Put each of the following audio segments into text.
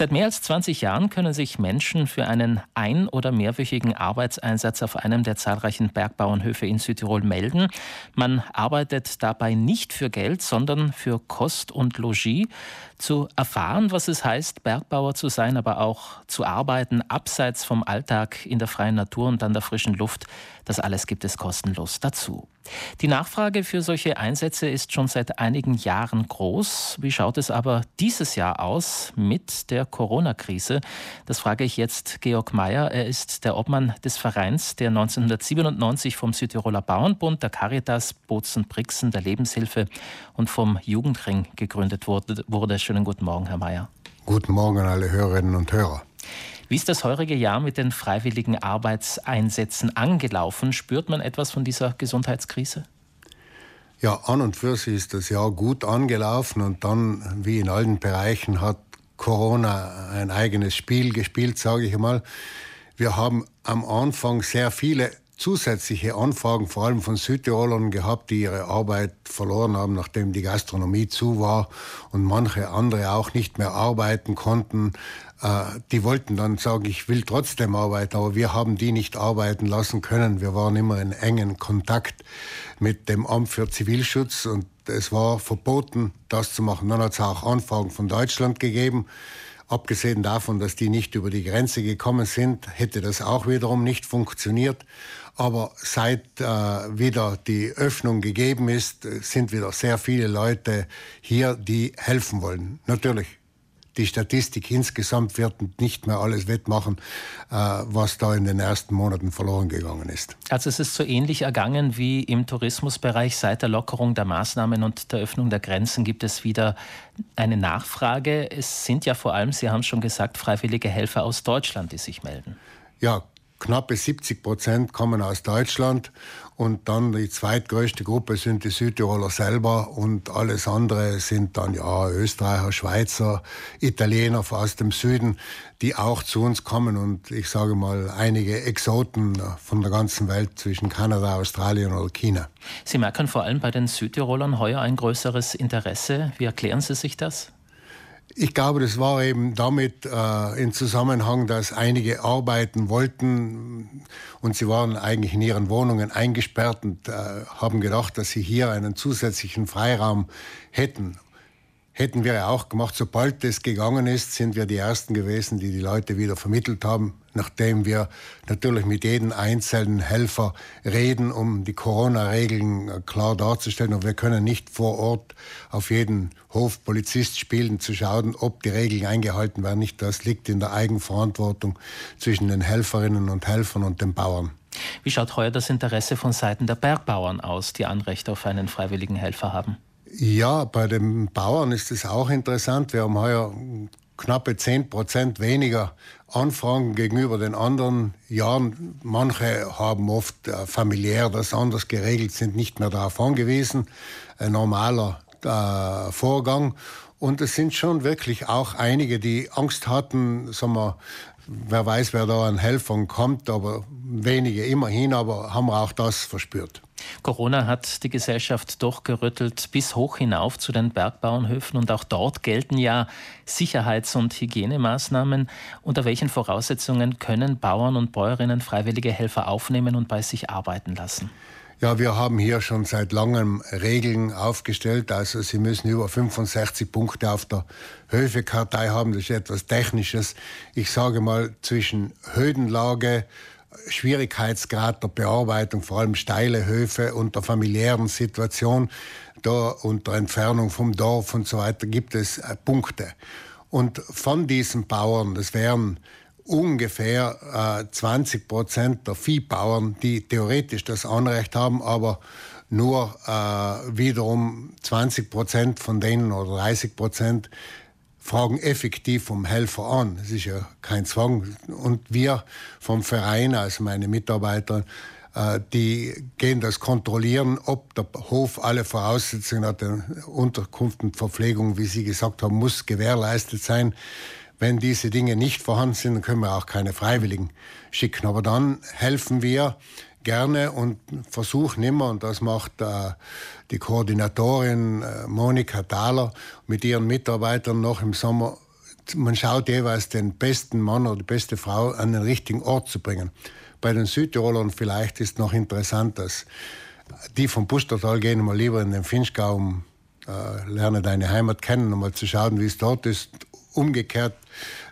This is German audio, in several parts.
Seit mehr als 20 Jahren können sich Menschen für einen ein- oder mehrwöchigen Arbeitseinsatz auf einem der zahlreichen Bergbauernhöfe in Südtirol melden. Man arbeitet dabei nicht für Geld, sondern für Kost und Logis. Zu erfahren, was es heißt, Bergbauer zu sein, aber auch zu arbeiten abseits vom Alltag in der freien Natur und an der frischen Luft, das alles gibt es kostenlos dazu. Die Nachfrage für solche Einsätze ist schon seit einigen Jahren groß. Wie schaut es aber dieses Jahr aus mit der Corona-Krise? Das frage ich jetzt Georg Mayer. Er ist der Obmann des Vereins, der 1997 vom Südtiroler Bauernbund, der Caritas, Bozen-Brixen, der Lebenshilfe und vom Jugendring gegründet wurde. Schönen guten Morgen, Herr Mayer. Guten Morgen an alle Hörerinnen und Hörer. Wie ist das heurige Jahr mit den freiwilligen Arbeitseinsätzen angelaufen? Spürt man etwas von dieser Gesundheitskrise? Ja, an und für sich ist das Jahr gut angelaufen und dann, wie in allen Bereichen, hat Corona ein eigenes Spiel gespielt, sage ich einmal. Wir haben am Anfang sehr viele zusätzliche Anfragen, vor allem von Südtirolern gehabt, die ihre Arbeit verloren haben, nachdem die Gastronomie zu war und manche andere auch nicht mehr arbeiten konnten. Äh, die wollten dann sagen, ich will trotzdem arbeiten, aber wir haben die nicht arbeiten lassen können. Wir waren immer in engen Kontakt mit dem Amt für Zivilschutz und es war verboten, das zu machen. Dann hat es auch Anfragen von Deutschland gegeben. Abgesehen davon, dass die nicht über die Grenze gekommen sind, hätte das auch wiederum nicht funktioniert. Aber seit äh, wieder die Öffnung gegeben ist, sind wieder sehr viele Leute hier, die helfen wollen. Natürlich die Statistik insgesamt wird nicht mehr alles wettmachen, äh, was da in den ersten Monaten verloren gegangen ist. Also es ist so ähnlich ergangen wie im Tourismusbereich. Seit der Lockerung der Maßnahmen und der Öffnung der Grenzen gibt es wieder eine Nachfrage. Es sind ja vor allem, Sie haben es schon gesagt, freiwillige Helfer aus Deutschland, die sich melden. Ja, knappe 70 Prozent kommen aus Deutschland und dann die zweitgrößte Gruppe sind die Südtiroler selber und alles andere sind dann ja Österreicher, Schweizer, Italiener aus dem Süden, die auch zu uns kommen und ich sage mal einige Exoten von der ganzen Welt zwischen Kanada, Australien oder China. Sie merken vor allem bei den Südtirolern heuer ein größeres Interesse. Wie erklären Sie sich das? Ich glaube, das war eben damit äh, in Zusammenhang, dass einige arbeiten wollten und sie waren eigentlich in ihren Wohnungen eingesperrt und äh, haben gedacht, dass sie hier einen zusätzlichen Freiraum hätten hätten wir ja auch gemacht. Sobald das gegangen ist, sind wir die Ersten gewesen, die die Leute wieder vermittelt haben, nachdem wir natürlich mit jedem einzelnen Helfer reden, um die Corona-Regeln äh, klar darzustellen. Und wir können nicht vor Ort auf jeden Hof Polizist spielen, zu schauen, ob die Regeln eingehalten werden. Nicht, das liegt in der Eigenverantwortung zwischen den Helferinnen und Helfern und den Bauern. Wie schaut heuer das Interesse von Seiten der Bergbauern aus, die Anrecht auf einen freiwilligen Helfer haben? Ja, bei den Bauern ist es auch interessant. Wir haben heuer knappe 10 Prozent weniger Anfragen gegenüber den anderen Jahren. Manche haben oft äh, familiär das anders geregelt, sind nicht mehr darauf angewiesen. Ein normaler äh, Vorgang. Und es sind schon wirklich auch einige, die Angst hatten, sagen wir, wer weiß, wer da an Helfern kommt, aber wenige immerhin, aber haben wir auch das verspürt. Corona hat die Gesellschaft doch gerüttelt bis hoch hinauf zu den Bergbauernhöfen und auch dort gelten ja Sicherheits- und Hygienemaßnahmen. Unter welchen Voraussetzungen können Bauern und Bäuerinnen freiwillige Helfer aufnehmen und bei sich arbeiten lassen? Ja, wir haben hier schon seit langem Regeln aufgestellt. Also Sie müssen über 65 Punkte auf der Höfekartei haben. Das ist etwas Technisches. Ich sage mal zwischen Höhenlage, Schwierigkeitsgrad der Bearbeitung, vor allem steile Höfe und der familiären Situation, da unter Entfernung vom Dorf und so weiter, gibt es äh, Punkte. Und von diesen Bauern, das wären ungefähr äh, 20 Prozent der Viehbauern, die theoretisch das Anrecht haben, aber nur äh, wiederum 20 Prozent von denen oder 30 Prozent fragen effektiv vom Helfer an. Das ist ja kein Zwang. Und wir vom Verein, also meine Mitarbeiter, äh, die gehen das kontrollieren, ob der Hof alle Voraussetzungen hat. Unterkunft und Verpflegung, wie Sie gesagt haben, muss gewährleistet sein. Wenn diese Dinge nicht vorhanden sind, können wir auch keine Freiwilligen schicken. Aber dann helfen wir gerne und versuchen immer, und das macht äh, die Koordinatorin äh, Monika Thaler mit ihren Mitarbeitern noch im Sommer man schaut jeweils den besten Mann oder die beste Frau an den richtigen Ort zu bringen. Bei den Südtirolern vielleicht ist noch interessant, dass die vom Pustertal gehen mal lieber in den Finchgau, um äh, lerne deine Heimat kennen, um mal zu schauen, wie es dort ist. Umgekehrt,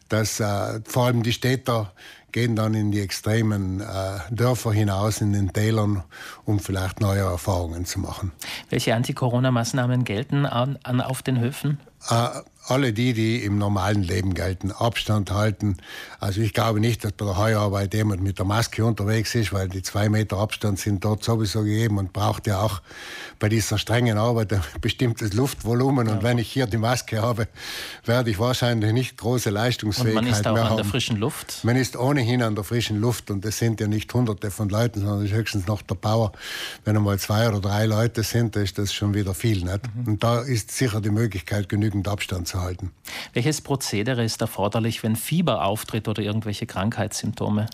dass äh, vor allem die Städter gehen dann in die extremen äh, Dörfer hinaus, in den Tälern, um vielleicht neue Erfahrungen zu machen. Welche Anti-Corona-Maßnahmen gelten an, an, auf den Höfen? Äh, alle die, die im normalen Leben gelten, Abstand halten. Also ich glaube nicht, dass bei der Heuarbeit jemand mit der Maske unterwegs ist, weil die zwei Meter Abstand sind dort sowieso gegeben und braucht ja auch bei dieser strengen Arbeit ein bestimmtes Luftvolumen. Ja. Und wenn ich hier die Maske habe, werde ich wahrscheinlich nicht große Leistungsfähigkeit mehr haben. man ist auch an haben. der frischen Luft? Man ist ohnehin an der frischen Luft und es sind ja nicht hunderte von Leuten, sondern es ist höchstens noch der Power. Wenn einmal zwei oder drei Leute sind, ist das schon wieder viel. Nicht? Mhm. Und da ist sicher die Möglichkeit, genügend Abstand zu halten. Welches Prozedere ist erforderlich, wenn Fieber auftritt oder irgendwelche Krankheitssymptome?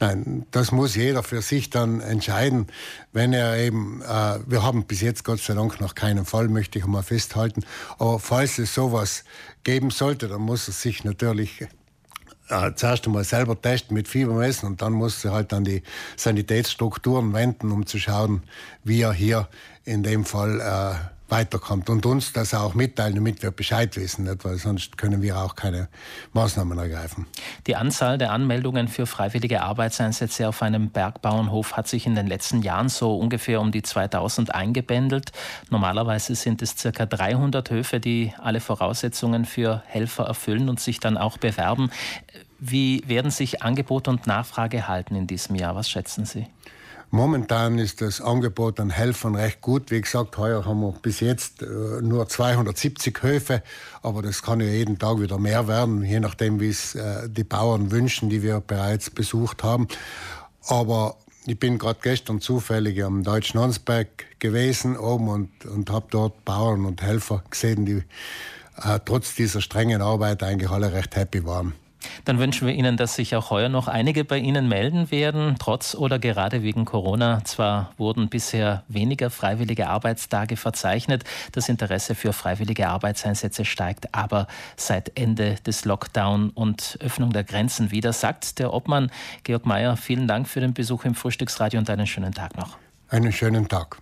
Nein, das muss jeder für sich dann entscheiden. Wenn er eben, äh, wir haben bis jetzt Gott sei Dank noch keinen Fall, möchte ich mal festhalten. Aber falls es sowas geben sollte, dann muss er sich natürlich äh, zuerst einmal selber testen mit Fiebermessen und dann muss er halt an die Sanitätsstrukturen wenden, um zu schauen, wie er hier in dem Fall äh, weiterkommt und uns das auch mitteilen, damit wir Bescheid wissen, nicht? weil sonst können wir auch keine Maßnahmen ergreifen. Die Anzahl der Anmeldungen für freiwillige Arbeitseinsätze auf einem Bergbauernhof hat sich in den letzten Jahren so ungefähr um die 2000 eingebändelt. Normalerweise sind es circa 300 Höfe, die alle Voraussetzungen für Helfer erfüllen und sich dann auch bewerben. Wie werden sich Angebot und Nachfrage halten in diesem Jahr? Was schätzen Sie? Momentan ist das Angebot an Helfern recht gut. Wie gesagt, heuer haben wir bis jetzt äh, nur 270 Höfe, aber das kann ja jeden Tag wieder mehr werden, je nachdem, wie es äh, die Bauern wünschen, die wir bereits besucht haben. Aber ich bin gerade gestern zufällig am Deutschen Hansberg gewesen oben und, und habe dort Bauern und Helfer gesehen, die äh, trotz dieser strengen Arbeit eigentlich alle recht happy waren. Dann wünschen wir Ihnen, dass sich auch heuer noch einige bei Ihnen melden werden, trotz oder gerade wegen Corona. Zwar wurden bisher weniger freiwillige Arbeitstage verzeichnet, das Interesse für freiwillige Arbeitseinsätze steigt aber seit Ende des Lockdown und Öffnung der Grenzen wieder, sagt der Obmann Georg Mayer. Vielen Dank für den Besuch im Frühstücksradio und einen schönen Tag noch. Einen schönen Tag.